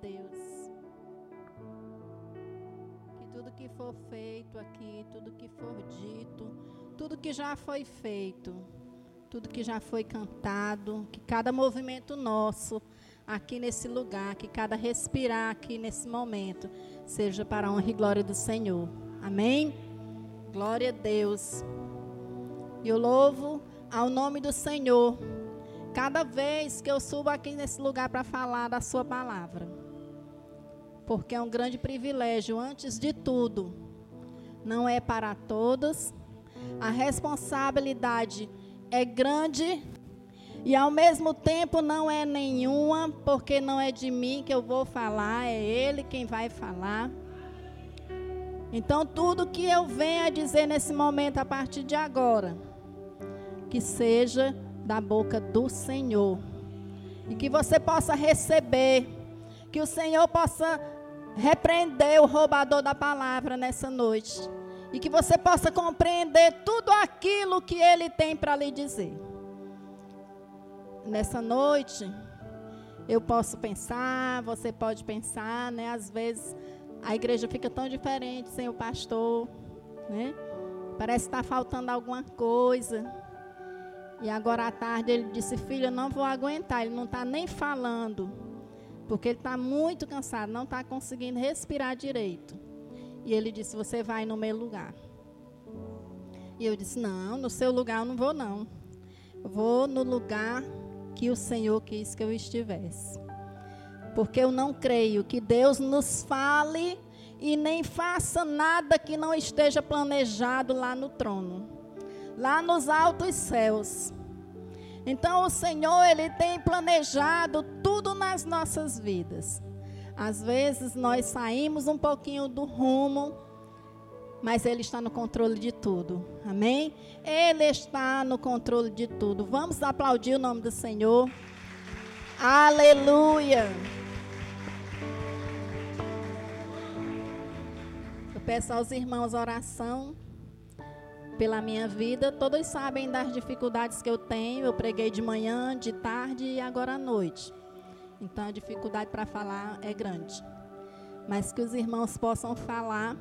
Deus. Que tudo que for feito aqui, tudo que for dito, tudo que já foi feito, tudo que já foi cantado, que cada movimento nosso aqui nesse lugar, que cada respirar aqui nesse momento seja para a honra e glória do Senhor. Amém? Glória a Deus. Eu louvo ao nome do Senhor cada vez que eu subo aqui nesse lugar para falar da Sua palavra. Porque é um grande privilégio, antes de tudo. Não é para todos. A responsabilidade é grande e ao mesmo tempo não é nenhuma, porque não é de mim que eu vou falar, é Ele quem vai falar. Então, tudo que eu venho a dizer nesse momento, a partir de agora, que seja da boca do Senhor. E que você possa receber, que o Senhor possa repreender o roubador da palavra nessa noite. E que você possa compreender tudo aquilo que ele tem para lhe dizer. Nessa noite, eu posso pensar, você pode pensar, né? Às vezes a igreja fica tão diferente sem o pastor, né? Parece que está faltando alguma coisa. E agora à tarde ele disse: Filha, não vou aguentar. Ele não está nem falando, porque ele está muito cansado, não está conseguindo respirar direito. E ele disse: Você vai no meu lugar. E eu disse: Não, no seu lugar eu não vou, não. Vou no lugar que o Senhor quis que eu estivesse. Porque eu não creio que Deus nos fale e nem faça nada que não esteja planejado lá no trono lá nos altos céus. Então o Senhor, ele tem planejado tudo nas nossas vidas. Às vezes nós saímos um pouquinho do rumo, mas ele está no controle de tudo. Amém? Ele está no controle de tudo. Vamos aplaudir o nome do Senhor. Aleluia. Eu peço aos irmãos oração pela minha vida. Todos sabem das dificuldades que eu tenho. Eu preguei de manhã, de tarde e agora à noite. Então a dificuldade para falar é grande. Mas que os irmãos possam falar.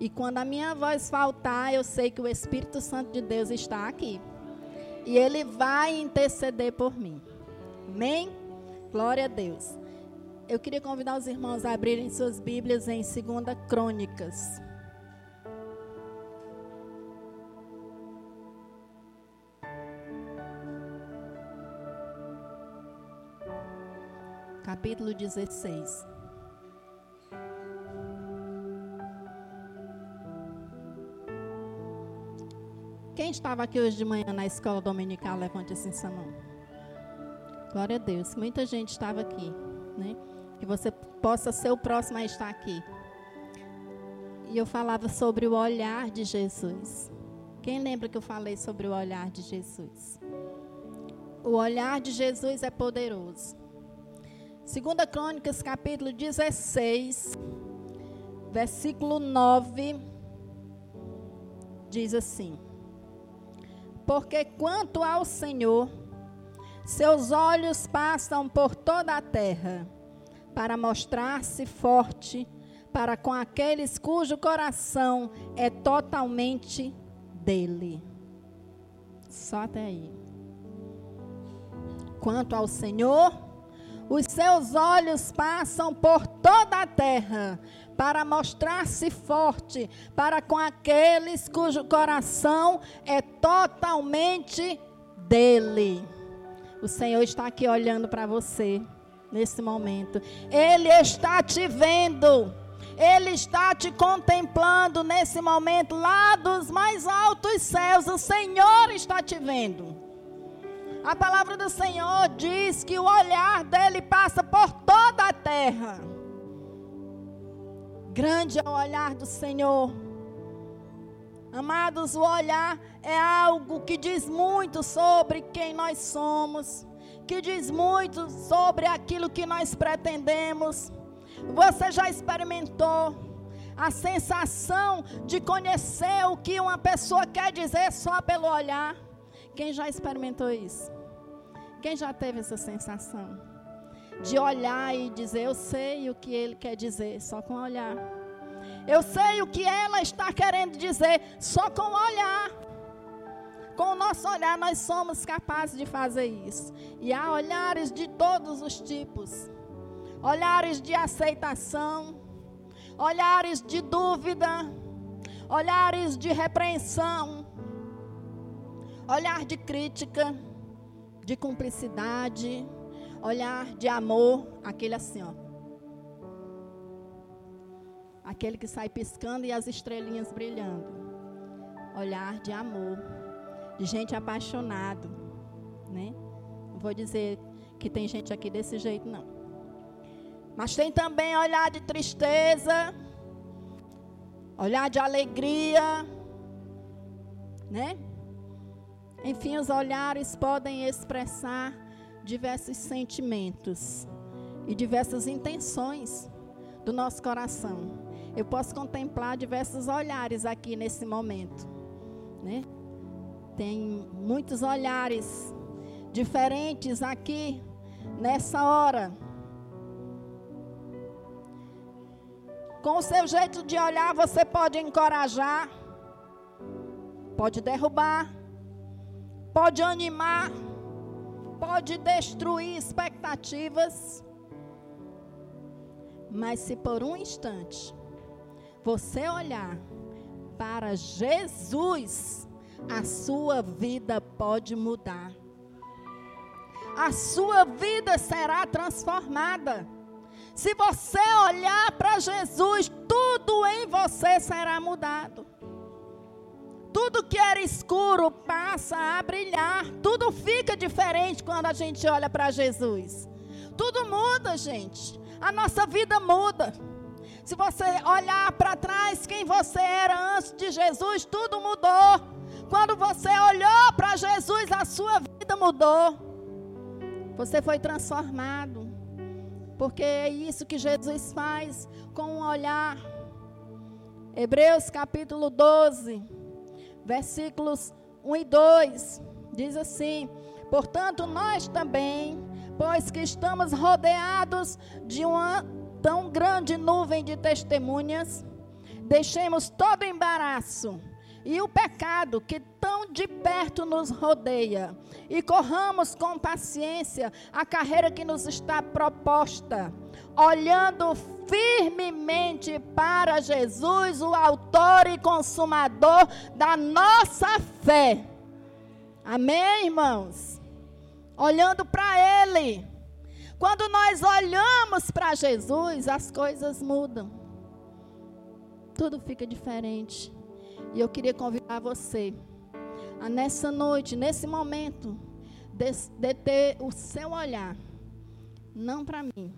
E quando a minha voz faltar, eu sei que o Espírito Santo de Deus está aqui. E ele vai interceder por mim. Amém? Glória a Deus. Eu queria convidar os irmãos a abrirem suas Bíblias em 2 Crônicas. Capítulo 16. Quem estava aqui hoje de manhã na escola dominical, levante assim sua mão. Glória a Deus. Muita gente estava aqui, né? Que você possa ser o próximo a estar aqui. E eu falava sobre o olhar de Jesus. Quem lembra que eu falei sobre o olhar de Jesus? O olhar de Jesus é poderoso. Segunda Crônicas, capítulo 16, versículo 9, diz assim: Porque quanto ao Senhor, seus olhos passam por toda a terra, para mostrar-se forte para com aqueles cujo coração é totalmente dele. Só até aí. Quanto ao Senhor, os seus olhos passam por toda a terra para mostrar-se forte para com aqueles cujo coração é totalmente dele. O Senhor está aqui olhando para você nesse momento. Ele está te vendo. Ele está te contemplando nesse momento lá dos mais altos céus. O Senhor está te vendo. A palavra do Senhor diz que o olhar dele passa por toda a terra. Grande é o olhar do Senhor. Amados, o olhar é algo que diz muito sobre quem nós somos, que diz muito sobre aquilo que nós pretendemos. Você já experimentou a sensação de conhecer o que uma pessoa quer dizer só pelo olhar? Quem já experimentou isso? Quem já teve essa sensação? de olhar e dizer: Eu sei o que ele quer dizer, só com olhar. Eu sei o que ela está querendo dizer, só com olhar. Com o nosso olhar, nós somos capazes de fazer isso. E há olhares de todos os tipos olhares de aceitação, olhares de dúvida, olhares de repreensão, olhar de crítica, de cumplicidade, olhar de amor, aquele assim, ó. Aquele que sai piscando e as estrelinhas brilhando. Olhar de amor, de gente apaixonado, né? Não vou dizer que tem gente aqui desse jeito não. Mas tem também olhar de tristeza, olhar de alegria, né? Enfim, os olhares podem expressar diversos sentimentos e diversas intenções do nosso coração. Eu posso contemplar diversos olhares aqui nesse momento, né? Tem muitos olhares diferentes aqui nessa hora. Com o seu jeito de olhar, você pode encorajar, pode derrubar, pode animar, pode destruir expectativas. Mas se por um instante você olhar para Jesus, a sua vida pode mudar. A sua vida será transformada. Se você olhar para Jesus, tudo em você será mudado. Tudo que era escuro passa a brilhar. Tudo fica diferente quando a gente olha para Jesus. Tudo muda, gente. A nossa vida muda. Se você olhar para trás, quem você era antes de Jesus, tudo mudou. Quando você olhou para Jesus, a sua vida mudou. Você foi transformado. Porque é isso que Jesus faz com um olhar. Hebreus capítulo 12, versículos 1 e 2, diz assim: Portanto, nós também, pois que estamos rodeados de uma tão grande nuvem de testemunhas, deixemos todo embaraço e o pecado que tão de perto nos rodeia, e corramos com paciência a carreira que nos está proposta, olhando firmemente para Jesus, o Autor e Consumador da nossa fé. Amém, irmãos? Olhando para Ele. Quando nós olhamos para Jesus, as coisas mudam. Tudo fica diferente. E eu queria convidar você a nessa noite, nesse momento, de, de ter o seu olhar, não para mim,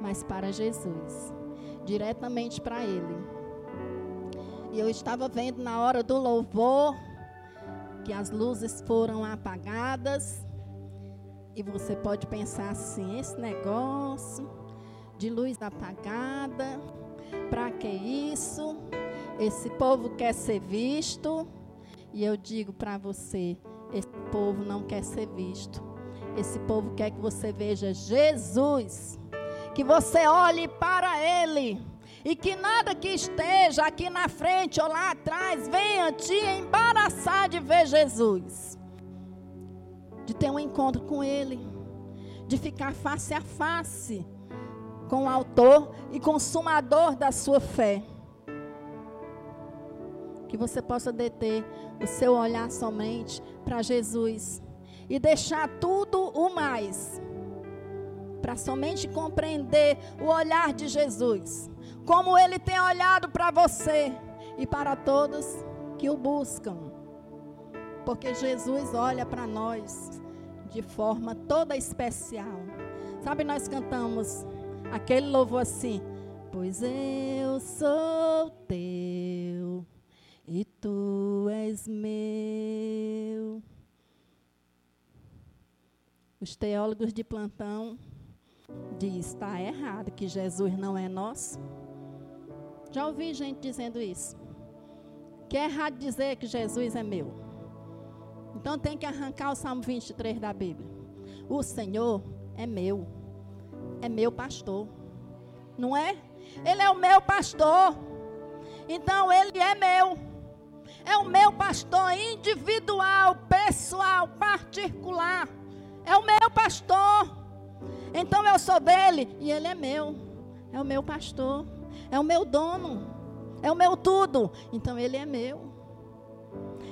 mas para Jesus, diretamente para Ele. E eu estava vendo na hora do louvor que as luzes foram apagadas. E você pode pensar assim: esse negócio de luz apagada, para que isso? Esse povo quer ser visto. E eu digo para você: esse povo não quer ser visto. Esse povo quer que você veja Jesus. Que você olhe para Ele. E que nada que esteja aqui na frente ou lá atrás venha te embaraçar de ver Jesus. De ter um encontro com Ele. De ficar face a face com o Autor e Consumador da sua fé que você possa deter o seu olhar somente para Jesus e deixar tudo o mais para somente compreender o olhar de Jesus, como ele tem olhado para você e para todos que o buscam. Porque Jesus olha para nós de forma toda especial. Sabe, nós cantamos aquele louvor assim: Pois eu sou teu e tu és meu. Os teólogos de plantão diz está errado que Jesus não é nosso. Já ouvi gente dizendo isso. Que é errado dizer que Jesus é meu. Então tem que arrancar o Salmo 23 da Bíblia. O Senhor é meu. é meu pastor. Não é? Ele é o meu pastor. Então ele é meu. É o meu pastor individual, pessoal, particular. É o meu pastor. Então eu sou dele e ele é meu. É o meu pastor. É o meu dono. É o meu tudo. Então ele é meu.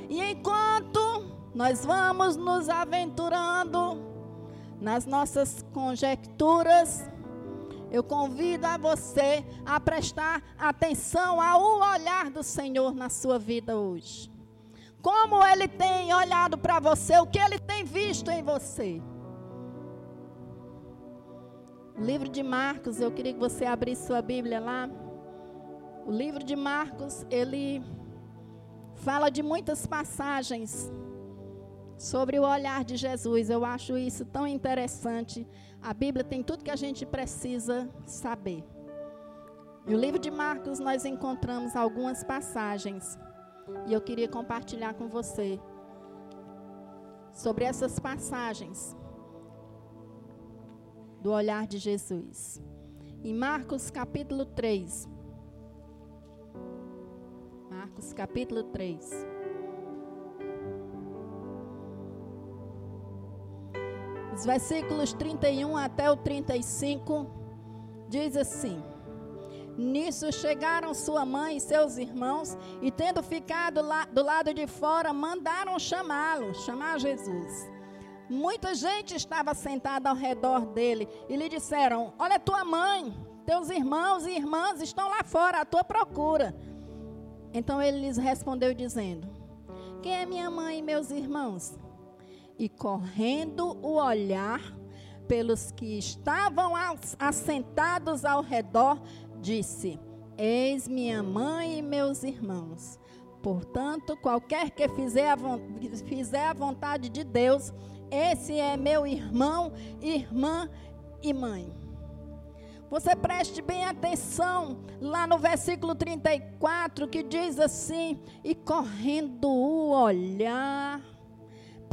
E enquanto nós vamos nos aventurando nas nossas conjecturas, eu convido a você a prestar atenção ao olhar do Senhor na sua vida hoje. Como ele tem olhado para você, o que ele tem visto em você. O livro de Marcos, eu queria que você abrisse sua Bíblia lá. O livro de Marcos, ele fala de muitas passagens sobre o olhar de Jesus. Eu acho isso tão interessante. A Bíblia tem tudo que a gente precisa saber. No livro de Marcos nós encontramos algumas passagens e eu queria compartilhar com você sobre essas passagens do olhar de Jesus. Em Marcos capítulo 3. Marcos capítulo 3. Os versículos 31 até o 35 diz assim: Nisso chegaram sua mãe e seus irmãos, e tendo ficado lá, do lado de fora, mandaram chamá-lo, chamar Jesus. Muita gente estava sentada ao redor dele e lhe disseram: Olha, tua mãe, teus irmãos e irmãs estão lá fora à tua procura. Então ele lhes respondeu, dizendo: Quem é minha mãe e meus irmãos? E correndo o olhar pelos que estavam assentados ao redor, disse: Eis minha mãe e meus irmãos. Portanto, qualquer que fizer a, fizer a vontade de Deus, esse é meu irmão, irmã e mãe. Você preste bem atenção lá no versículo 34 que diz assim: E correndo o olhar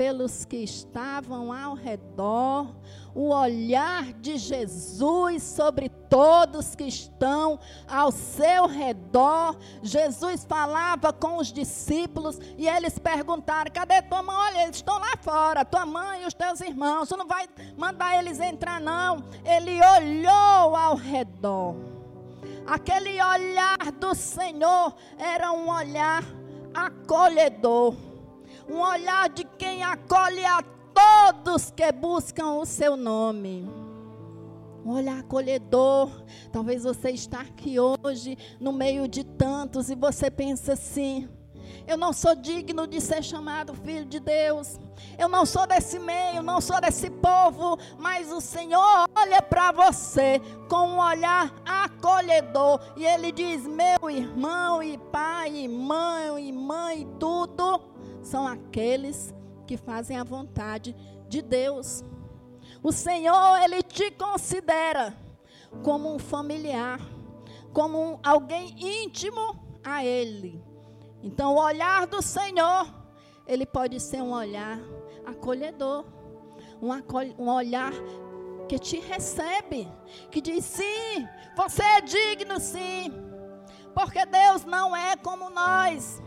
pelos que estavam ao redor, o olhar de Jesus sobre todos que estão ao seu redor. Jesus falava com os discípulos e eles perguntaram: cadê tua mãe? Olha, eles estão lá fora, tua mãe e os teus irmãos. Tu não vai mandar eles entrar, não. Ele olhou ao redor. Aquele olhar do Senhor era um olhar acolhedor um olhar de quem acolhe a todos que buscam o seu nome. Um olhar acolhedor. Talvez você está aqui hoje no meio de tantos e você pensa assim: eu não sou digno de ser chamado filho de Deus. Eu não sou desse meio, não sou desse povo, mas o Senhor olha para você com um olhar acolhedor e ele diz: "Meu irmão e pai e mãe e mãe, tudo são aqueles que fazem a vontade de Deus. O Senhor, Ele te considera como um familiar, como um, alguém íntimo a Ele. Então, o olhar do Senhor, ele pode ser um olhar acolhedor, um, um olhar que te recebe, que diz: sim, você é digno, sim, porque Deus não é como nós.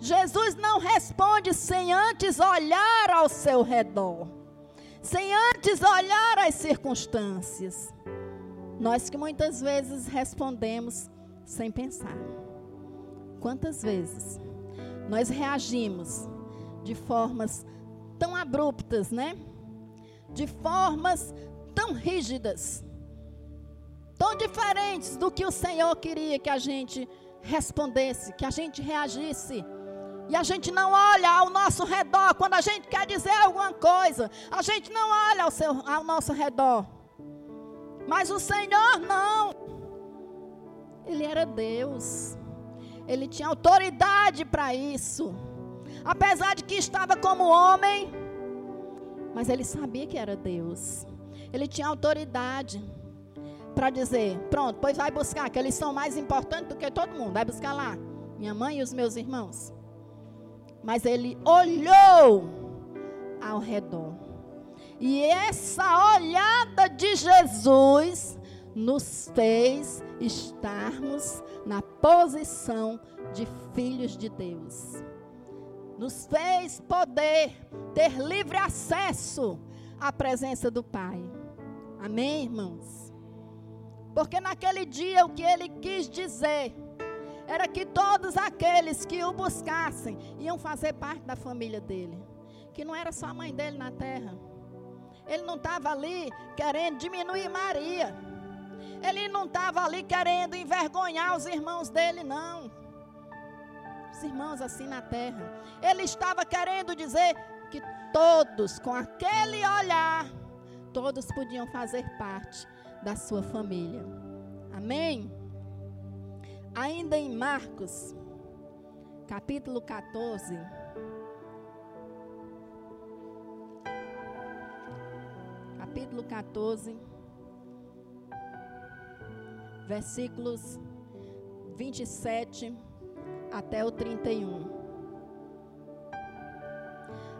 Jesus não responde sem antes olhar ao seu redor, sem antes olhar as circunstâncias. Nós que muitas vezes respondemos sem pensar. Quantas vezes nós reagimos de formas tão abruptas, né? De formas tão rígidas, tão diferentes do que o Senhor queria que a gente respondesse, que a gente reagisse. E a gente não olha ao nosso redor quando a gente quer dizer alguma coisa. A gente não olha ao, seu, ao nosso redor. Mas o Senhor não. Ele era Deus. Ele tinha autoridade para isso. Apesar de que estava como homem, mas ele sabia que era Deus. Ele tinha autoridade para dizer: pronto, pois vai buscar, que eles são mais importantes do que todo mundo. Vai buscar lá, minha mãe e os meus irmãos. Mas ele olhou ao redor. E essa olhada de Jesus nos fez estarmos na posição de filhos de Deus. Nos fez poder ter livre acesso à presença do Pai. Amém, irmãos? Porque naquele dia o que ele quis dizer era que todos aqueles que o buscassem iam fazer parte da família dele. Que não era só a mãe dele na terra. Ele não estava ali querendo diminuir Maria. Ele não estava ali querendo envergonhar os irmãos dele, não. Os irmãos assim na terra. Ele estava querendo dizer que todos, com aquele olhar, todos podiam fazer parte da sua família. Amém? Ainda em Marcos, capítulo 14. Capítulo 14, versículos 27 até o 31.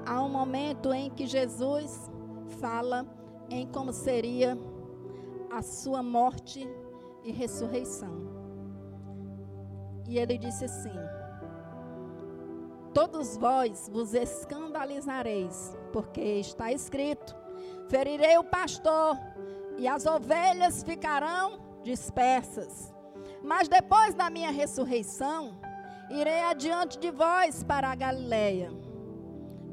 Há um momento em que Jesus fala em como seria a sua morte e ressurreição. E ele disse assim: Todos vós vos escandalizareis, porque está escrito: Ferirei o pastor, e as ovelhas ficarão dispersas. Mas depois da minha ressurreição, irei adiante de vós para a Galileia.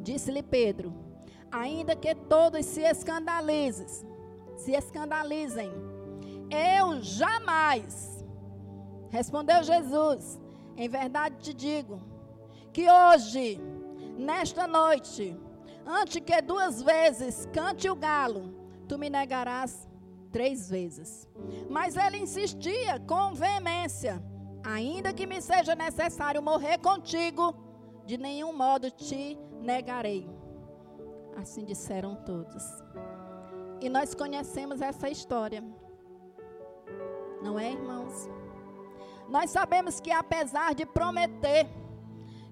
Disse-lhe Pedro: Ainda que todos se escandalizem, se escandalizem, eu jamais Respondeu Jesus: Em verdade te digo que hoje, nesta noite, antes que duas vezes cante o galo, tu me negarás três vezes. Mas ele insistia com veemência: Ainda que me seja necessário morrer contigo, de nenhum modo te negarei. Assim disseram todos. E nós conhecemos essa história. Não é, irmãos? Nós sabemos que apesar de prometer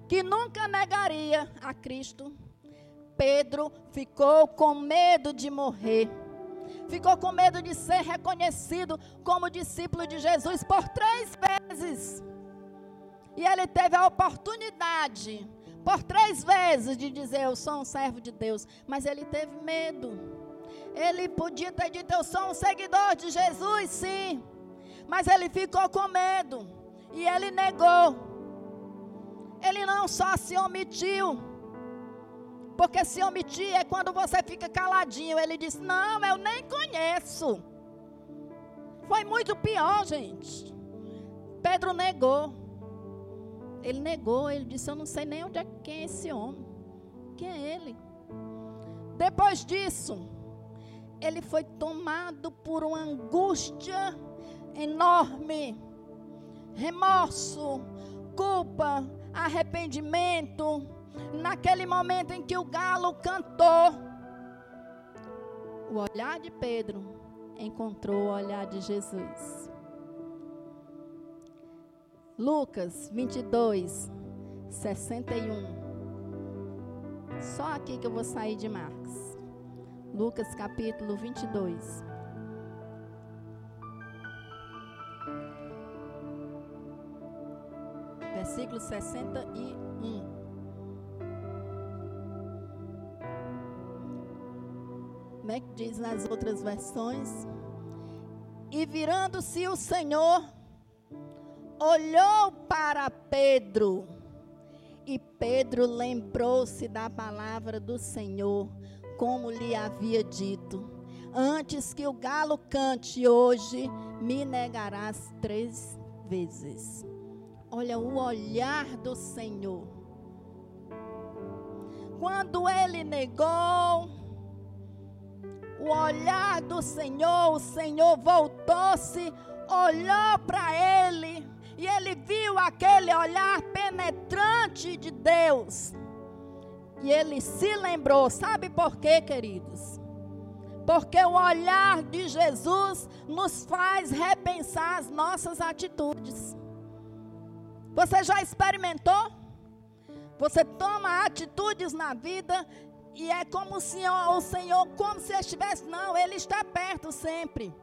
que nunca negaria a Cristo, Pedro ficou com medo de morrer. Ficou com medo de ser reconhecido como discípulo de Jesus por três vezes. E ele teve a oportunidade, por três vezes, de dizer: Eu sou um servo de Deus. Mas ele teve medo. Ele podia ter dito: Eu sou um seguidor de Jesus, sim. Mas ele ficou com medo. E ele negou. Ele não só se omitiu. Porque se omitir é quando você fica caladinho. Ele disse: Não, eu nem conheço. Foi muito pior, gente. Pedro negou. Ele negou, ele disse: Eu não sei nem onde é quem é esse homem. Quem é ele? Depois disso, ele foi tomado por uma angústia enorme. Remorso, culpa, arrependimento. Naquele momento em que o galo cantou, o olhar de Pedro encontrou o olhar de Jesus. Lucas 22, 61. Só aqui que eu vou sair de Marcos. Lucas capítulo 22. Versículo 61. Como é que diz nas outras versões? E virando-se o Senhor, olhou para Pedro. E Pedro lembrou-se da palavra do Senhor, como lhe havia dito: Antes que o galo cante hoje, me negarás três vezes. Olha o olhar do Senhor. Quando ele negou, o olhar do Senhor, o Senhor voltou-se, olhou para ele, e ele viu aquele olhar penetrante de Deus. E ele se lembrou, sabe por quê, queridos? Porque o olhar de Jesus nos faz repensar as nossas atitudes. Você já experimentou? Você toma atitudes na vida e é como o Senhor, o Senhor, como se estivesse, não, Ele está perto sempre.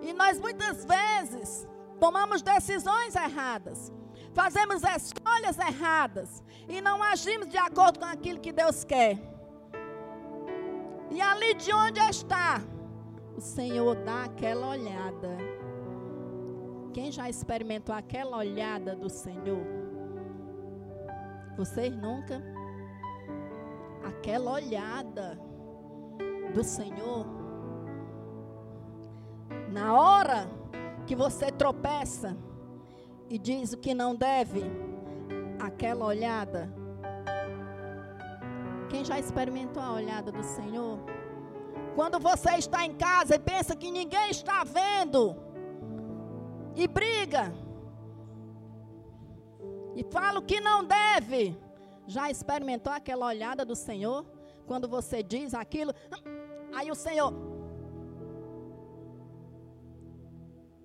E nós muitas vezes tomamos decisões erradas, fazemos escolhas erradas e não agimos de acordo com aquilo que Deus quer. E ali de onde está, o Senhor dá aquela olhada. Quem já experimentou aquela olhada do Senhor? Vocês nunca? Aquela olhada do Senhor. Na hora que você tropeça e diz o que não deve, aquela olhada. Quem já experimentou a olhada do Senhor? Quando você está em casa e pensa que ninguém está vendo, e briga, e fala o que não deve, já experimentou aquela olhada do Senhor? Quando você diz aquilo, aí o Senhor.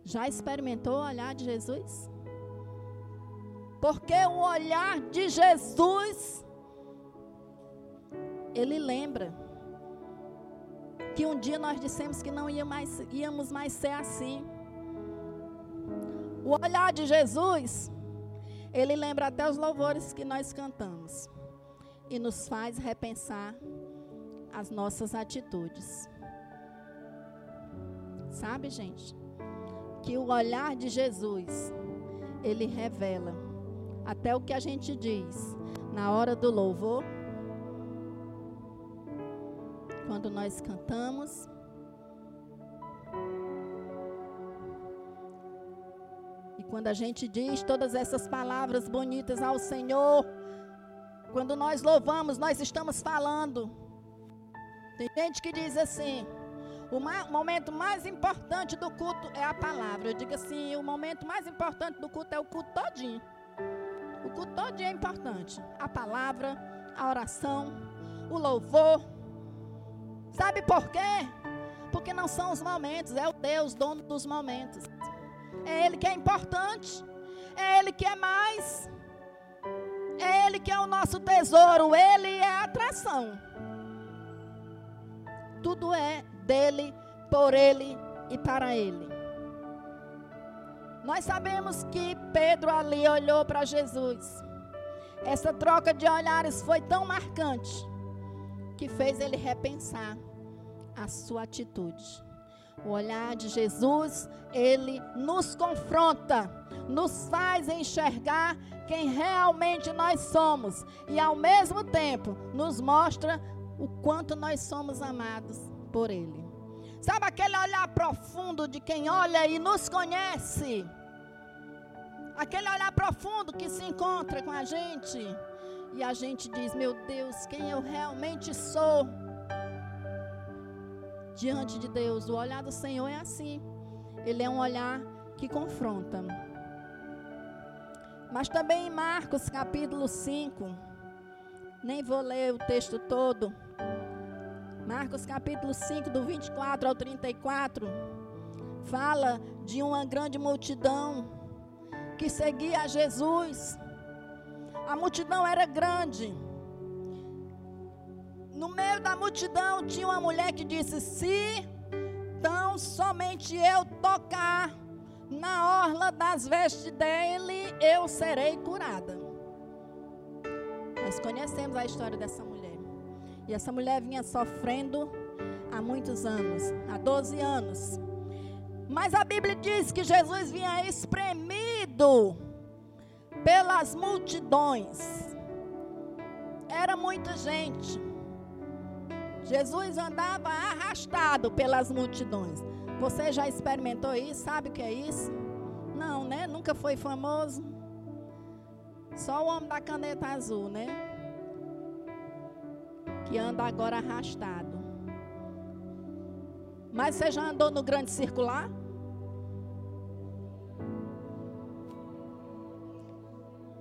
Já experimentou o olhar de Jesus? Porque o olhar de Jesus, ele lembra que um dia nós dissemos que não ia mais, íamos mais ser assim. O olhar de Jesus, ele lembra até os louvores que nós cantamos e nos faz repensar as nossas atitudes. Sabe, gente, que o olhar de Jesus, ele revela até o que a gente diz na hora do louvor, quando nós cantamos. Quando a gente diz todas essas palavras bonitas ao Senhor, quando nós louvamos, nós estamos falando. Tem gente que diz assim: o momento mais importante do culto é a palavra. Eu digo assim: o momento mais importante do culto é o culto todinho. O culto dia é importante. A palavra, a oração, o louvor. Sabe por quê? Porque não são os momentos, é o Deus, dono dos momentos. É Ele que é importante. É Ele que é mais. É Ele que é o nosso tesouro. Ele é a atração. Tudo é dele, por Ele e para Ele. Nós sabemos que Pedro ali olhou para Jesus. Essa troca de olhares foi tão marcante que fez ele repensar a sua atitude. O olhar de Jesus, ele nos confronta, nos faz enxergar quem realmente nós somos e ao mesmo tempo nos mostra o quanto nós somos amados por ele. Sabe aquele olhar profundo de quem olha e nos conhece? Aquele olhar profundo que se encontra com a gente. E a gente diz: Meu Deus, quem eu realmente sou. Diante de Deus, o olhar do Senhor é assim. Ele é um olhar que confronta. Mas também em Marcos capítulo 5, nem vou ler o texto todo. Marcos capítulo 5, do 24 ao 34, fala de uma grande multidão que seguia a Jesus. A multidão era grande. No meio da multidão tinha uma mulher que disse: Se tão somente eu tocar na orla das vestes dele, eu serei curada. Nós conhecemos a história dessa mulher. E essa mulher vinha sofrendo há muitos anos, há 12 anos. Mas a Bíblia diz que Jesus vinha espremido pelas multidões. Era muita gente. Jesus andava arrastado pelas multidões. Você já experimentou isso? Sabe o que é isso? Não, né? Nunca foi famoso. Só o homem da caneta azul, né? que anda agora arrastado. Mas você já andou no grande circular?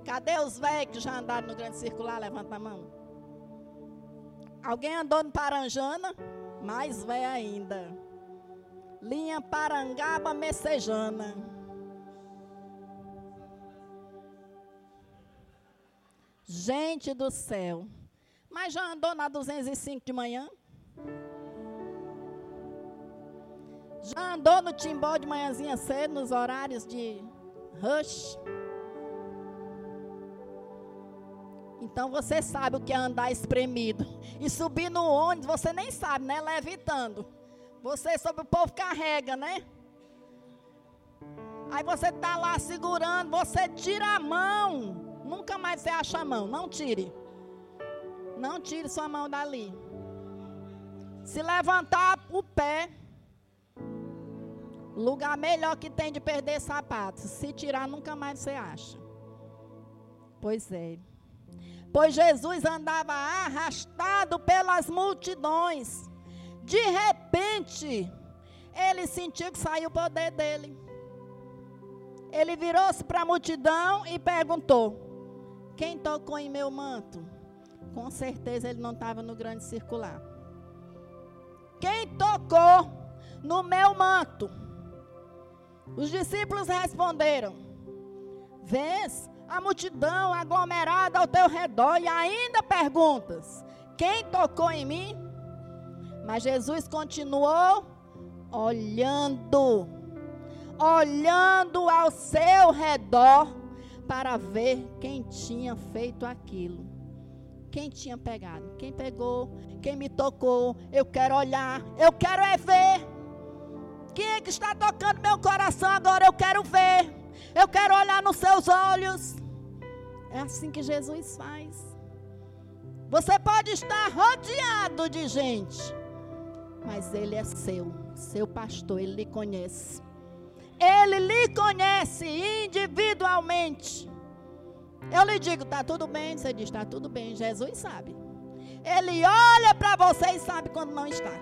Cadê os velhos que já andaram no grande circular? Levanta a mão. Alguém andou no Paranjana? Mais velho ainda. Linha Parangaba Messejana. Gente do céu. Mas já andou na 205 de manhã? Já andou no timbó de manhãzinha cedo, nos horários de rush? Então você sabe o que é andar espremido. E subir no ônibus, você nem sabe, né? Levitando. Você sobre o povo carrega, né? Aí você tá lá segurando, você tira a mão. Nunca mais você acha a mão, não tire. Não tire sua mão dali. Se levantar o pé, lugar melhor que tem de perder sapatos. Se tirar, nunca mais você acha. Pois é. Pois Jesus andava arrastado pelas multidões. De repente, ele sentiu que saiu o poder dele. Ele virou-se para a multidão e perguntou: Quem tocou em meu manto? Com certeza ele não estava no grande circular. Quem tocou no meu manto? Os discípulos responderam: Vês a multidão aglomerada ao teu redor e ainda perguntas: Quem tocou em mim? Mas Jesus continuou olhando, olhando ao seu redor para ver quem tinha feito aquilo. Quem tinha pegado? Quem pegou? Quem me tocou? Eu quero olhar, eu quero é ver. Quem é que está tocando meu coração agora? Eu quero ver. Eu quero olhar nos seus olhos. É assim que Jesus faz. Você pode estar rodeado de gente, mas Ele é seu, seu pastor, Ele lhe conhece. Ele lhe conhece individualmente. Eu lhe digo, está tudo bem? Você diz, está tudo bem. Jesus sabe. Ele olha para você e sabe quando não está.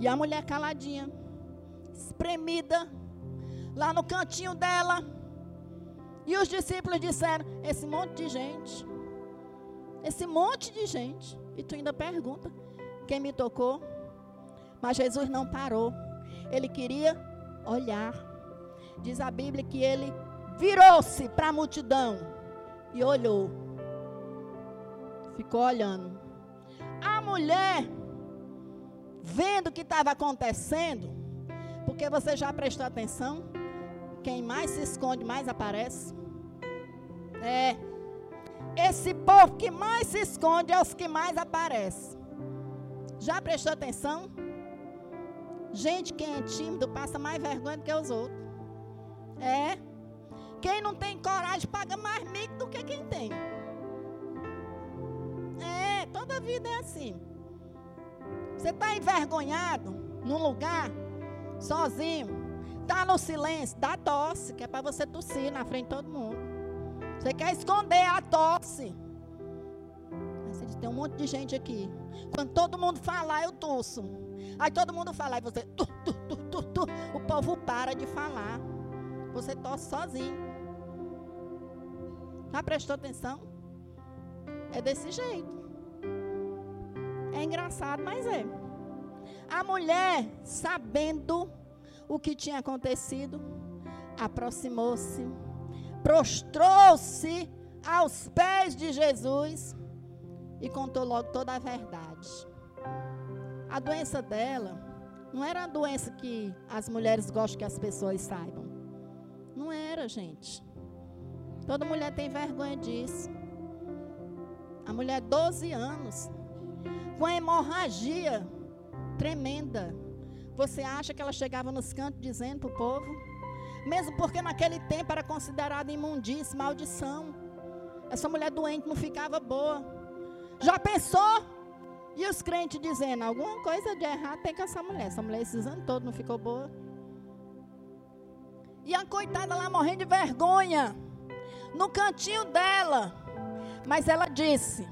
E a mulher caladinha, espremida, lá no cantinho dela. E os discípulos disseram: Esse monte de gente, esse monte de gente. E tu ainda pergunta: Quem me tocou? Mas Jesus não parou. Ele queria olhar. Diz a Bíblia que ele virou-se para a multidão e olhou. Ficou olhando. A mulher, vendo o que estava acontecendo, porque você já prestou atenção? Quem mais se esconde, mais aparece. É. Esse povo que mais se esconde é os que mais aparecem. Já prestou atenção? Gente, quem é tímido passa mais vergonha do que os outros. É. Quem não tem coragem paga mais mico do que quem tem. É, toda vida é assim. Você está envergonhado num lugar, sozinho. Está no silêncio, dá tosse, que é para você tossir na frente de todo mundo. Você quer esconder a tosse. Tem um monte de gente aqui. Quando todo mundo falar, eu tosso. Aí todo mundo fala, e você, tu, tu, tu. o povo para de falar. Você tosse sozinho. Já prestou atenção? É desse jeito. É engraçado, mas é. A mulher, sabendo o que tinha acontecido, aproximou-se, prostrou-se aos pés de Jesus e contou logo toda a verdade. A doença dela não era a doença que as mulheres gostam que as pessoas saibam. Não era, gente. Toda mulher tem vergonha disso. A mulher, 12 anos, com hemorragia tremenda. Você acha que ela chegava nos cantos dizendo para o povo? Mesmo porque naquele tempo era considerada imundícia, maldição. Essa mulher doente não ficava boa. Já pensou? E os crentes dizendo, alguma coisa de errado tem com essa mulher. Essa mulher esses anos todos não ficou boa. E a coitada lá morrendo de vergonha. No cantinho dela. Mas ela disse: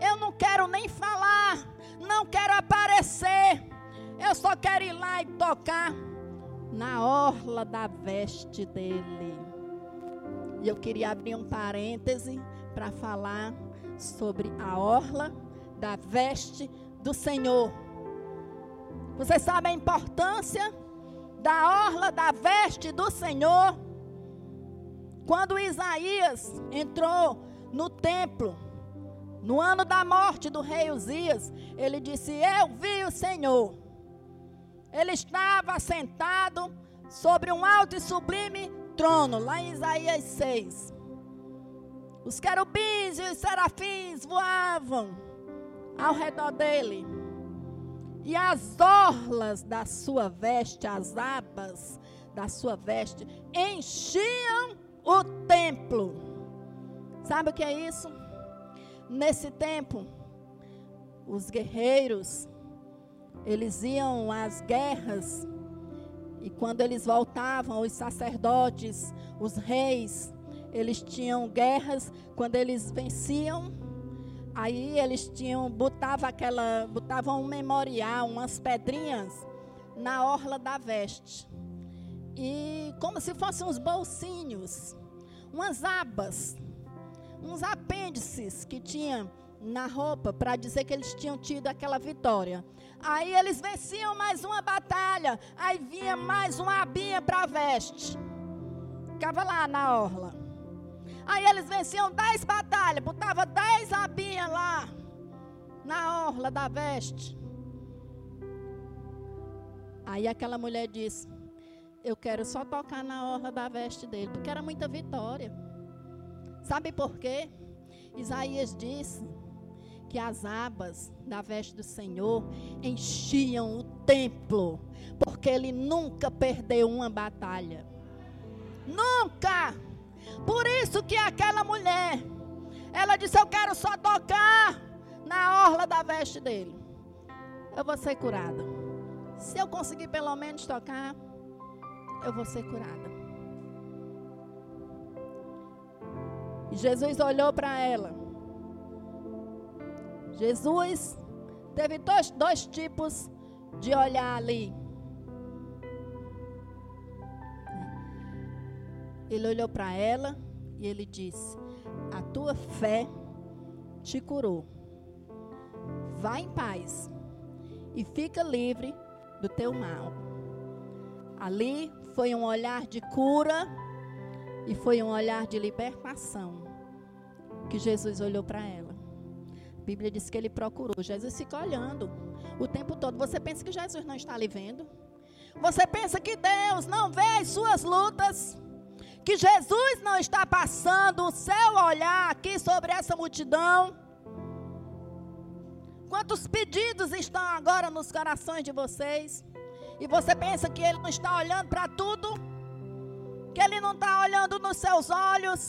Eu não quero nem falar. Não quero aparecer. Eu só quero ir lá e tocar na orla da veste dele. E eu queria abrir um parêntese para falar sobre a orla da veste do Senhor. Você sabe a importância da orla da veste do Senhor? Quando Isaías entrou no templo No ano da morte do rei Uzias, ele disse: Eu vi o Senhor. Ele estava sentado sobre um alto e sublime trono, lá em Isaías 6. Os querubins e os serafins voavam ao redor dele. E as orlas da sua veste, as abas da sua veste, enchiam o templo. Sabe o que é isso? Nesse tempo, os guerreiros, eles iam às guerras, e quando eles voltavam, os sacerdotes, os reis, eles tinham guerras, quando eles venciam, aí eles tinham, botava aquela, botavam um memorial, umas pedrinhas na orla da veste. E como se fossem uns bolsinhos, umas abas uns apêndices que tinha na roupa para dizer que eles tinham tido aquela vitória. Aí eles venciam mais uma batalha, aí vinha mais uma abinha para a veste. Ficava lá na orla. Aí eles venciam dez batalhas, botava dez abinhas lá na orla da veste. Aí aquela mulher disse: Eu quero só tocar na orla da veste dele, porque era muita vitória. Sabe por quê? Isaías disse que as abas da veste do Senhor enchiam o templo, porque ele nunca perdeu uma batalha. Nunca! Por isso que aquela mulher, ela disse: Eu quero só tocar na orla da veste dele. Eu vou ser curada. Se eu conseguir pelo menos tocar, eu vou ser curada. Jesus olhou para ela. Jesus teve dois, dois tipos de olhar ali. Ele olhou para ela e ele disse: A tua fé te curou. Vá em paz e fica livre do teu mal. Ali foi um olhar de cura e foi um olhar de libertação que Jesus olhou para ela. Bíblia diz que ele procurou. Jesus fica olhando o tempo todo. Você pensa que Jesus não está lhe vendo? Você pensa que Deus não vê as suas lutas? Que Jesus não está passando o seu olhar aqui sobre essa multidão? Quantos pedidos estão agora nos corações de vocês? E você pensa que Ele não está olhando para tudo? que Ele não está olhando nos seus olhos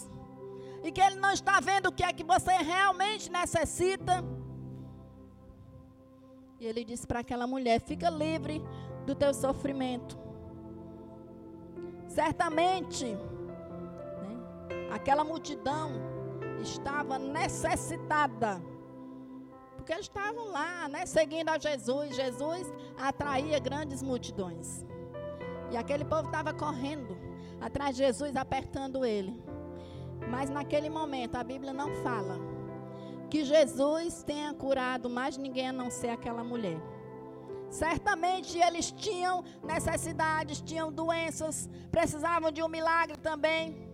e que Ele não está vendo o que é que você realmente necessita. E Ele disse para aquela mulher: fica livre do teu sofrimento. Certamente, né, aquela multidão estava necessitada. Porque eles estavam lá, né, seguindo a Jesus. Jesus atraía grandes multidões. E aquele povo estava correndo atrás de Jesus, apertando ele. Mas naquele momento a Bíblia não fala que Jesus tenha curado mais ninguém a não ser aquela mulher. Certamente eles tinham necessidades, tinham doenças, precisavam de um milagre também.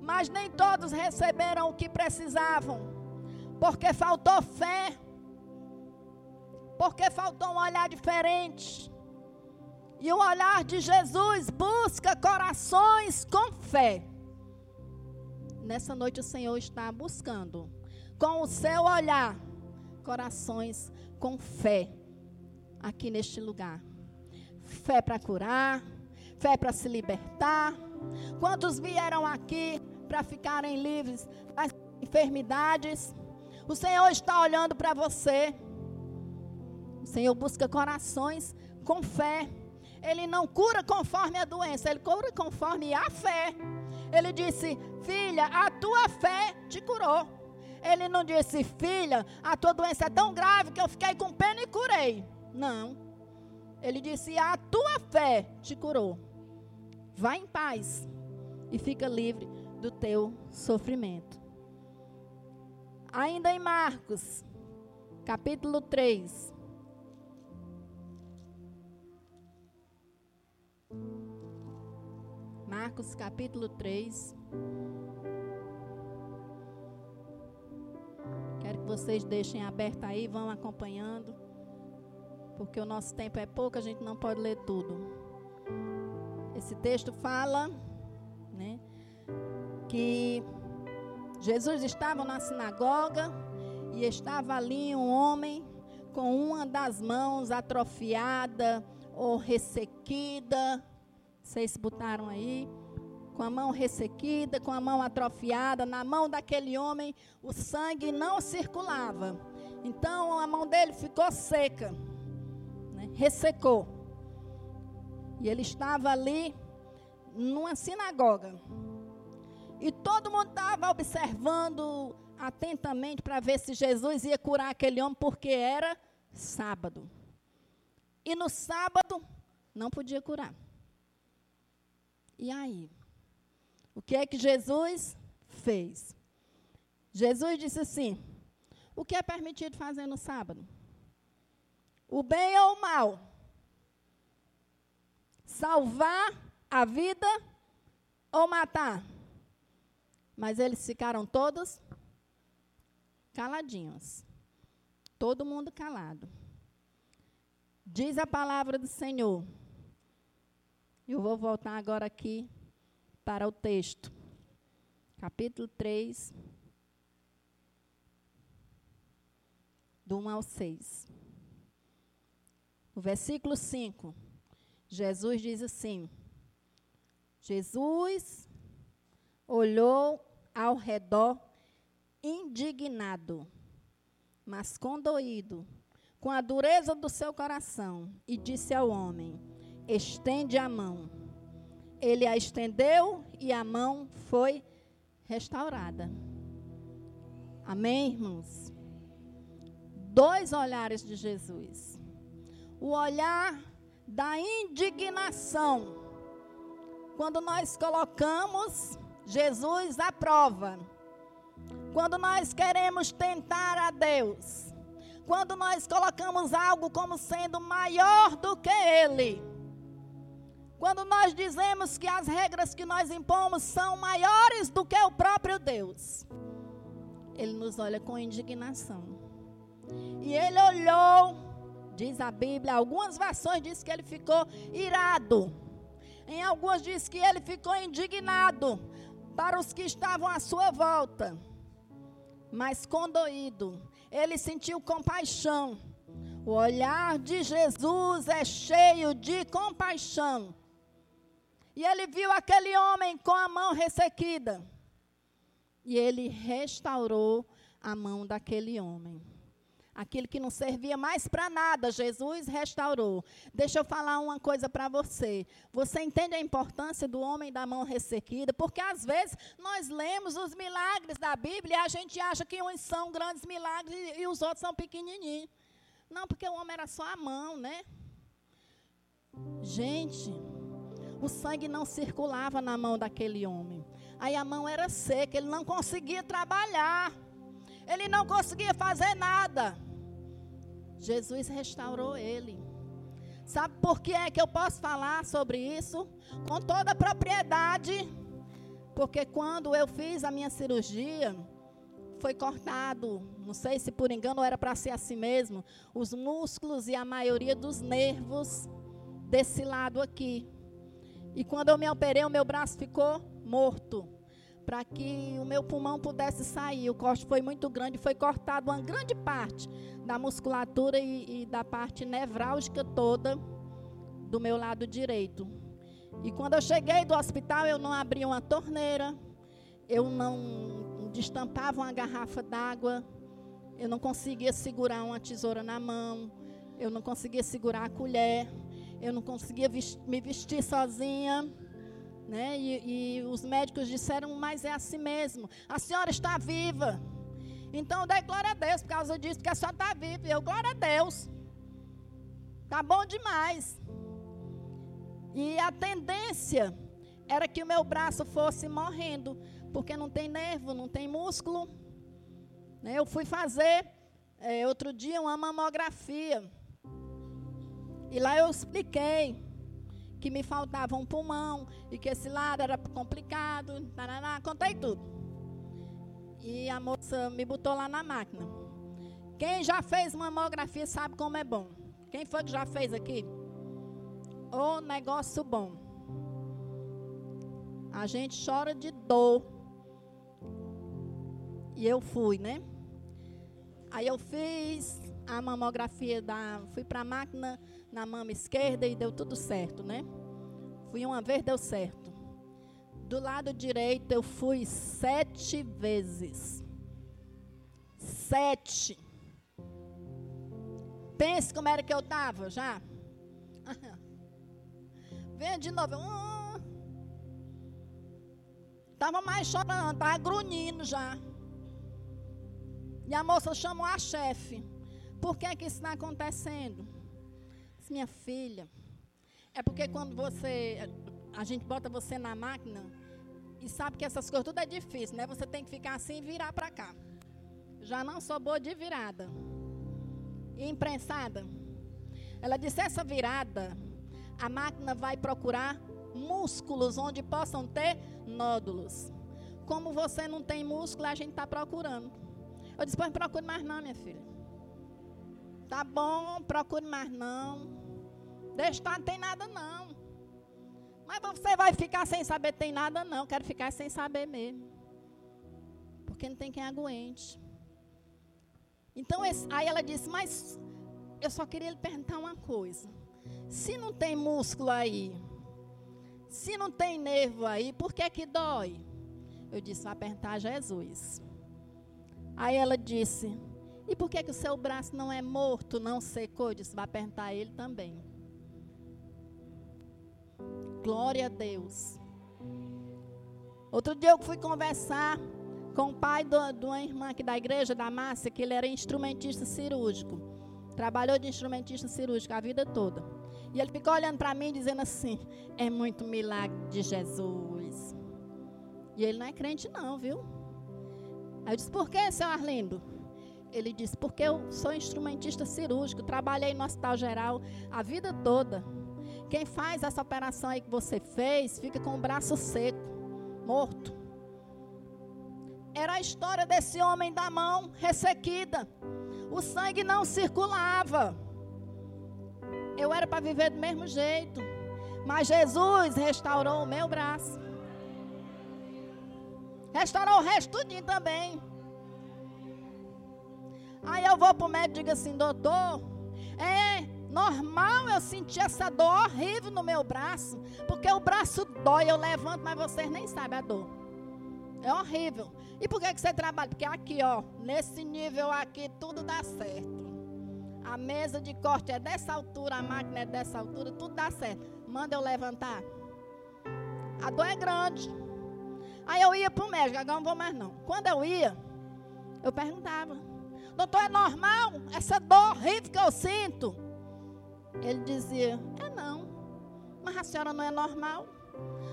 Mas nem todos receberam o que precisavam, porque faltou fé, porque faltou um olhar diferente. E o olhar de Jesus busca corações com fé. Nessa noite o Senhor está buscando, com o seu olhar, corações com fé, aqui neste lugar. Fé para curar, fé para se libertar. Quantos vieram aqui para ficarem livres das enfermidades? O Senhor está olhando para você. O Senhor busca corações com fé. Ele não cura conforme a doença, ele cura conforme a fé. Ele disse: Filha, a tua fé te curou. Ele não disse: Filha, a tua doença é tão grave que eu fiquei com pena e curei. Não. Ele disse: A tua fé te curou. Vá em paz e fica livre do teu sofrimento. Ainda em Marcos, capítulo 3. Marcos capítulo 3. Quero vocês deixem aberto aí, vão acompanhando. Porque o nosso tempo é pouco, a gente não pode ler tudo. Esse texto fala né, que Jesus estava na sinagoga e estava ali um homem com uma das mãos atrofiada ou ressequida. Vocês botaram aí? Com a mão ressequida, com a mão atrofiada. Na mão daquele homem, o sangue não circulava. Então a mão dele ficou seca, né? ressecou. E ele estava ali numa sinagoga. E todo mundo estava observando atentamente para ver se Jesus ia curar aquele homem, porque era sábado. E no sábado não podia curar. E aí? O que é que Jesus fez? Jesus disse assim: O que é permitido fazer no sábado? O bem ou o mal? Salvar a vida ou matar? Mas eles ficaram todos caladinhos. Todo mundo calado. Diz a palavra do Senhor. Eu vou voltar agora aqui para o texto. Capítulo 3, do 1 ao 6. O versículo 5. Jesus diz assim: Jesus olhou ao redor indignado, mas condoído, com a dureza do seu coração, e disse ao homem: Estende a mão. Ele a estendeu e a mão foi restaurada. Amém, irmãos? Dois olhares de Jesus. O olhar da indignação. Quando nós colocamos Jesus à prova. Quando nós queremos tentar a Deus. Quando nós colocamos algo como sendo maior do que Ele. Quando nós dizemos que as regras que nós impomos são maiores do que o próprio Deus. Ele nos olha com indignação. E ele olhou, diz a Bíblia, algumas versões diz que ele ficou irado. Em algumas diz que ele ficou indignado para os que estavam à sua volta. Mas condoído, ele sentiu compaixão. O olhar de Jesus é cheio de compaixão. E ele viu aquele homem com a mão ressequida. E ele restaurou a mão daquele homem. Aquilo que não servia mais para nada, Jesus restaurou. Deixa eu falar uma coisa para você. Você entende a importância do homem da mão ressequida? Porque às vezes nós lemos os milagres da Bíblia e a gente acha que uns são grandes milagres e os outros são pequenininhos. Não, porque o homem era só a mão, né? Gente, o sangue não circulava na mão daquele homem. Aí a mão era seca, ele não conseguia trabalhar. Ele não conseguia fazer nada. Jesus restaurou ele. Sabe por que é que eu posso falar sobre isso? Com toda a propriedade. Porque quando eu fiz a minha cirurgia, foi cortado, não sei se por engano era para ser assim mesmo, os músculos e a maioria dos nervos desse lado aqui. E quando eu me operei, o meu braço ficou morto para que o meu pulmão pudesse sair. O corte foi muito grande, foi cortado uma grande parte da musculatura e, e, da parte nevrálgica toda do meu lado direito. E quando eu cheguei do hospital, eu não abria uma torneira, eu não destampava uma garrafa d'água, eu não conseguia segurar uma tesoura na mão, eu não conseguia segurar a colher, eu não conseguia me vestir sozinha. Né? E, e, os médicos disseram, mas é assim mesmo. A senhora está viva. Então eu dei glória a Deus por causa disso, porque a senhora está viva. Eu, glória a Deus. Tá bom demais. E a tendência era que o meu braço fosse morrendo, porque não tem nervo, não tem músculo. Né? Eu fui fazer é, outro dia uma mamografia. E lá eu expliquei que me faltava um pulmão e que esse lado era complicado, taraná, contei tudo. E a moça me botou lá na máquina. Quem já fez mamografia sabe como é bom. Quem foi que já fez aqui? Oh, negócio bom. A gente chora de dor. E eu fui, né? Aí eu fiz a mamografia da, fui para a máquina na mama esquerda e deu tudo certo, né? Fui uma vez, deu certo. Do lado direito eu fui sete vezes. Sete. Pense como era que eu estava já. Venha de novo. Estava hum. mais chorando, estava grunhindo já. E a moça chamou a chefe. Por que, que isso está acontecendo? Minha filha, é porque quando você. A gente bota você na máquina e sabe que essas coisas tudo é difícil, né? Você tem que ficar assim e virar para cá. Já não sou boa de virada. E imprensada. Ela disse: essa virada, a máquina vai procurar músculos onde possam ter nódulos. Como você não tem músculo, a gente está procurando. Eu disse: pois procure mais não, minha filha. Tá bom, procure mais não. Deixa estar, não tem nada não. Mas você vai ficar sem saber tem nada não. Quero ficar sem saber mesmo. Porque não tem quem aguente. Então, esse, aí ela disse, mas eu só queria lhe perguntar uma coisa. Se não tem músculo aí, se não tem nervo aí, por que que dói? Eu disse, vai perguntar a Jesus. Aí ela disse, e por que, que o seu braço não é morto, não secou? Eu disse, vai perguntar a ele também. Glória a Deus. Outro dia eu fui conversar com o pai de uma irmã aqui da igreja, da Márcia, que ele era instrumentista cirúrgico. Trabalhou de instrumentista cirúrgico a vida toda. E ele ficou olhando para mim dizendo assim: é muito milagre de Jesus. E ele não é crente, não, viu? Aí eu disse: por que, seu Arlindo? Ele disse: Porque eu sou instrumentista cirúrgico, trabalhei no Hospital Geral a vida toda. Quem faz essa operação aí que você fez fica com o braço seco, morto. Era a história desse homem da mão ressequida. O sangue não circulava. Eu era para viver do mesmo jeito. Mas Jesus restaurou o meu braço. Restaurou o resto também. Aí eu vou para o médico e digo assim, doutor, é normal eu sentir essa dor horrível no meu braço, porque o braço dói, eu levanto, mas vocês nem sabem a dor. É horrível. E por que, que você trabalha? Porque aqui, ó, nesse nível aqui, tudo dá certo. A mesa de corte é dessa altura, a máquina é dessa altura, tudo dá certo. Manda eu levantar. A dor é grande. Aí eu ia para o médico, agora não vou mais não. Quando eu ia, eu perguntava. Doutor, é normal essa dor horrível que eu sinto? Ele dizia: É não. Mas a senhora não é normal?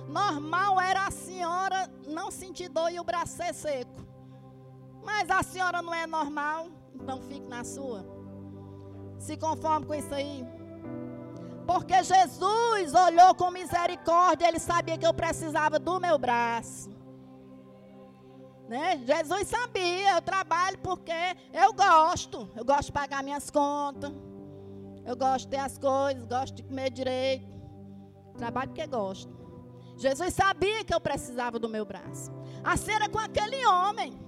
Normal era a senhora não sentir dor e o braço ser seco. Mas a senhora não é normal, então fique na sua. Se conforme com isso aí. Porque Jesus olhou com misericórdia, ele sabia que eu precisava do meu braço. Né? Jesus sabia, eu trabalho porque eu gosto. Eu gosto de pagar minhas contas. Eu gosto de ter as coisas, gosto de comer direito. Trabalho porque gosto. Jesus sabia que eu precisava do meu braço. A cena com aquele homem.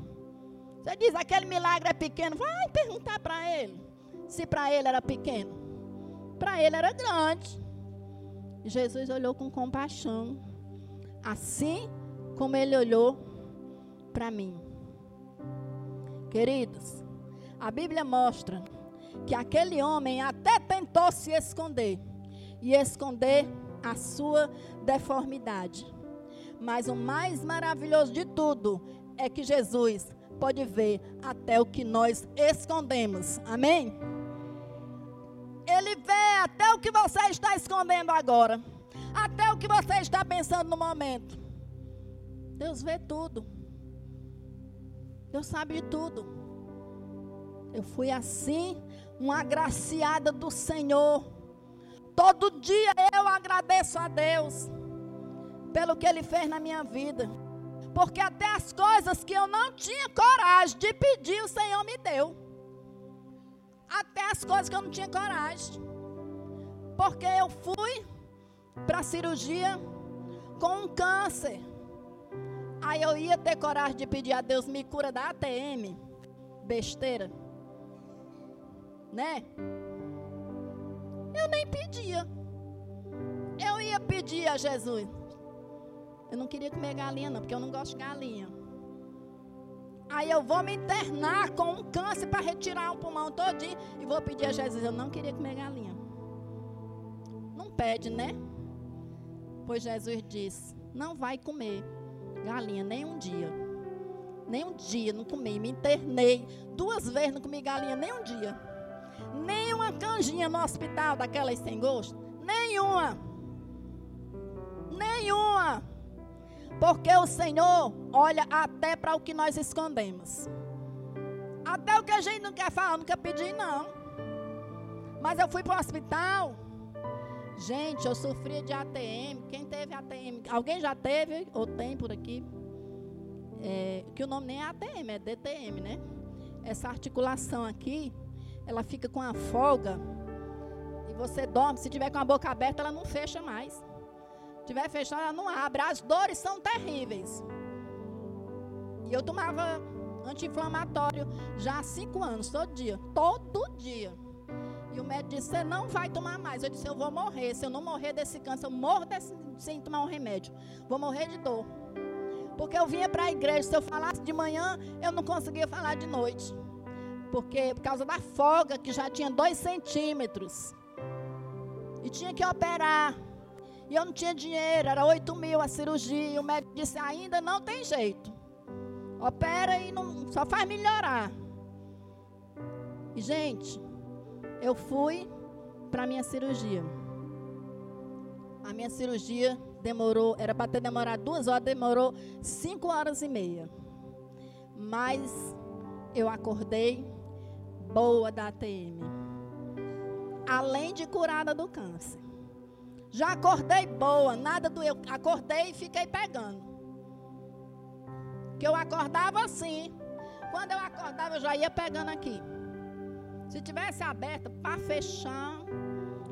Você diz, aquele milagre é pequeno. Vai perguntar para ele. Se para ele era pequeno. Para ele era grande. Jesus olhou com compaixão. Assim como ele olhou para mim. Queridos, a Bíblia mostra que aquele homem até tentou se esconder e esconder a sua deformidade. Mas o mais maravilhoso de tudo é que Jesus pode ver até o que nós escondemos. Amém? Ele vê até o que você está escondendo agora. Até o que você está pensando no momento. Deus vê tudo. Deus sabe de tudo. Eu fui assim, uma agraciada do Senhor. Todo dia eu agradeço a Deus pelo que Ele fez na minha vida. Porque até as coisas que eu não tinha coragem de pedir, o Senhor me deu. até as coisas que eu não tinha coragem. Porque eu fui para a cirurgia com um câncer. Aí eu ia ter coragem de pedir a Deus me cura da ATM. Besteira. Né? Eu nem pedia. Eu ia pedir a Jesus. Eu não queria comer galinha, não, porque eu não gosto de galinha. Aí eu vou me internar com um câncer para retirar um pulmão todinho e vou pedir a Jesus. Eu não queria comer galinha. Não pede, né? Pois Jesus disse: Não vai comer galinha nem um dia. Nem um dia não comi. Me internei duas vezes, não comi galinha nem um dia. Canjinha no hospital daquelas sem gosto. Nenhuma. Nenhuma. Porque o Senhor olha até para o que nós escondemos. Até o que a gente não quer falar, não quer pedir, não. Mas eu fui para o hospital. Gente, eu sofria de ATM. Quem teve ATM? Alguém já teve ou tem por aqui? É, que o nome nem é ATM, é DTM, né? Essa articulação aqui, ela fica com a folga. E você dorme, se tiver com a boca aberta, ela não fecha mais tiver fechado, ela não abre. As dores são terríveis. E eu tomava anti-inflamatório já há cinco anos, todo dia. Todo dia. E o médico disse: Você não vai tomar mais. Eu disse: Eu vou morrer. Se eu não morrer desse câncer, eu morro desse, sem tomar um remédio. Vou morrer de dor. Porque eu vinha para a igreja. Se eu falasse de manhã, eu não conseguia falar de noite. Porque por causa da folga, que já tinha dois centímetros. E tinha que operar. E eu não tinha dinheiro, era 8 mil a cirurgia. E o médico disse: ainda não tem jeito. Opera e não, só faz melhorar. E, gente, eu fui para a minha cirurgia. A minha cirurgia demorou, era para ter demorado duas horas, demorou cinco horas e meia. Mas eu acordei boa da ATM. Além de curada do câncer. Já acordei boa, nada doeu. Acordei e fiquei pegando. Que eu acordava assim. Quando eu acordava, eu já ia pegando aqui. Se tivesse aberta para fechar,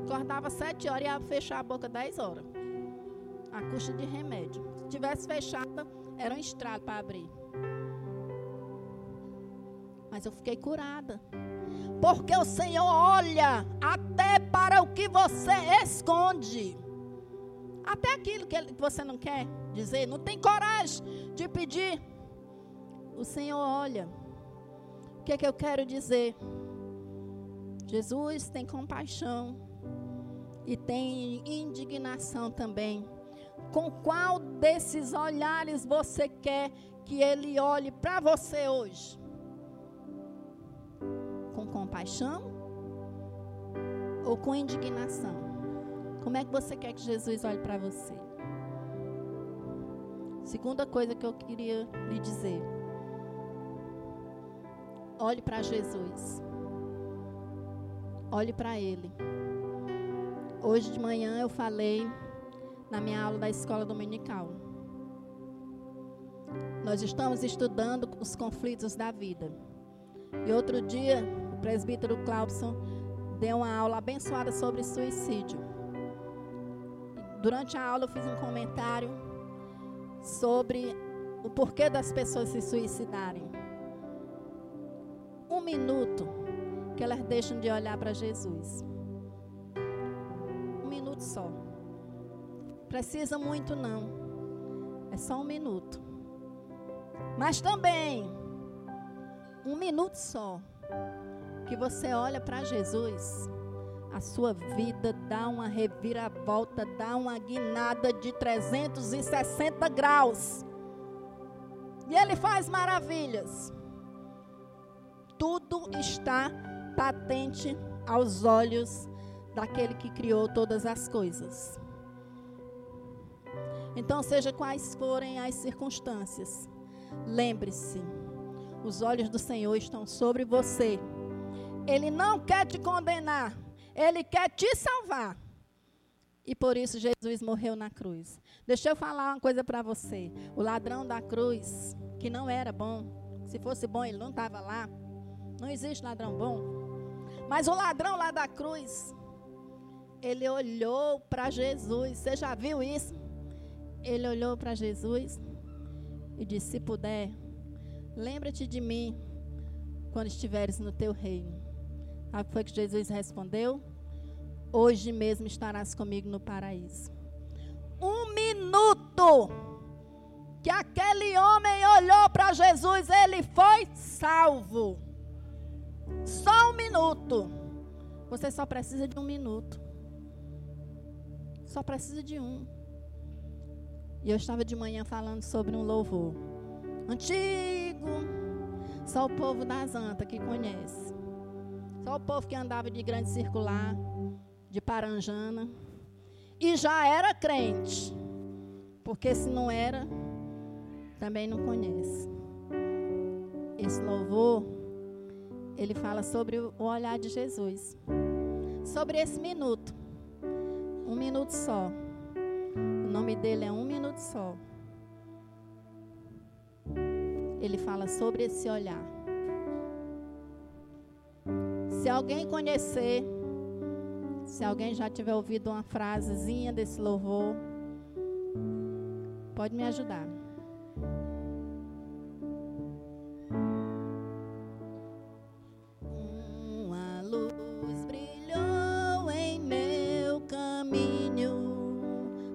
acordava sete horas e ia fechar a boca dez horas. A custa de remédio. Se tivesse fechada, era um estrado para abrir. Mas eu fiquei curada. Porque o Senhor olha até para o que você esconde. Até aquilo que você não quer dizer, não tem coragem de pedir. O Senhor olha. O que é que eu quero dizer? Jesus tem compaixão e tem indignação também. Com qual desses olhares você quer que ele olhe para você hoje? Com compaixão ou com indignação? Como é que você quer que Jesus olhe para você? Segunda coisa que eu queria lhe dizer. Olhe para Jesus. Olhe para Ele. Hoje de manhã eu falei na minha aula da escola dominical. Nós estamos estudando os conflitos da vida. E outro dia presbítero Claubson deu uma aula abençoada sobre suicídio. Durante a aula eu fiz um comentário sobre o porquê das pessoas se suicidarem. Um minuto que elas deixam de olhar para Jesus. Um minuto só. Precisa muito não. É só um minuto. Mas também um minuto só que você olha para Jesus, a sua vida dá uma reviravolta, dá uma guinada de 360 graus. E ele faz maravilhas. Tudo está patente aos olhos daquele que criou todas as coisas. Então, seja quais forem as circunstâncias, lembre-se, os olhos do Senhor estão sobre você. Ele não quer te condenar, ele quer te salvar. E por isso Jesus morreu na cruz. Deixa eu falar uma coisa para você. O ladrão da cruz, que não era bom, se fosse bom ele não estava lá. Não existe ladrão bom. Mas o ladrão lá da cruz, ele olhou para Jesus. Você já viu isso? Ele olhou para Jesus e disse: Se puder, lembra-te de mim quando estiveres no teu reino. Que foi que Jesus respondeu? Hoje mesmo estarás comigo no paraíso. Um minuto que aquele homem olhou para Jesus, ele foi salvo. Só um minuto. Você só precisa de um minuto. Só precisa de um. E eu estava de manhã falando sobre um louvor antigo. Só o povo das Antas que conhece. Só o povo que andava de grande circular, de Paranjana. E já era crente. Porque se não era, também não conhece. Esse louvor, ele fala sobre o olhar de Jesus. Sobre esse minuto. Um minuto só. O nome dele é Um Minuto Só. Ele fala sobre esse olhar. Se alguém conhecer, se alguém já tiver ouvido uma frasezinha desse louvor, pode me ajudar. Uma luz brilhou em meu caminho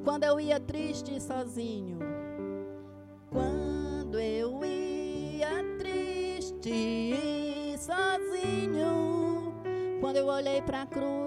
quando eu ia triste e sozinho. Quando eu olhei para a cruz,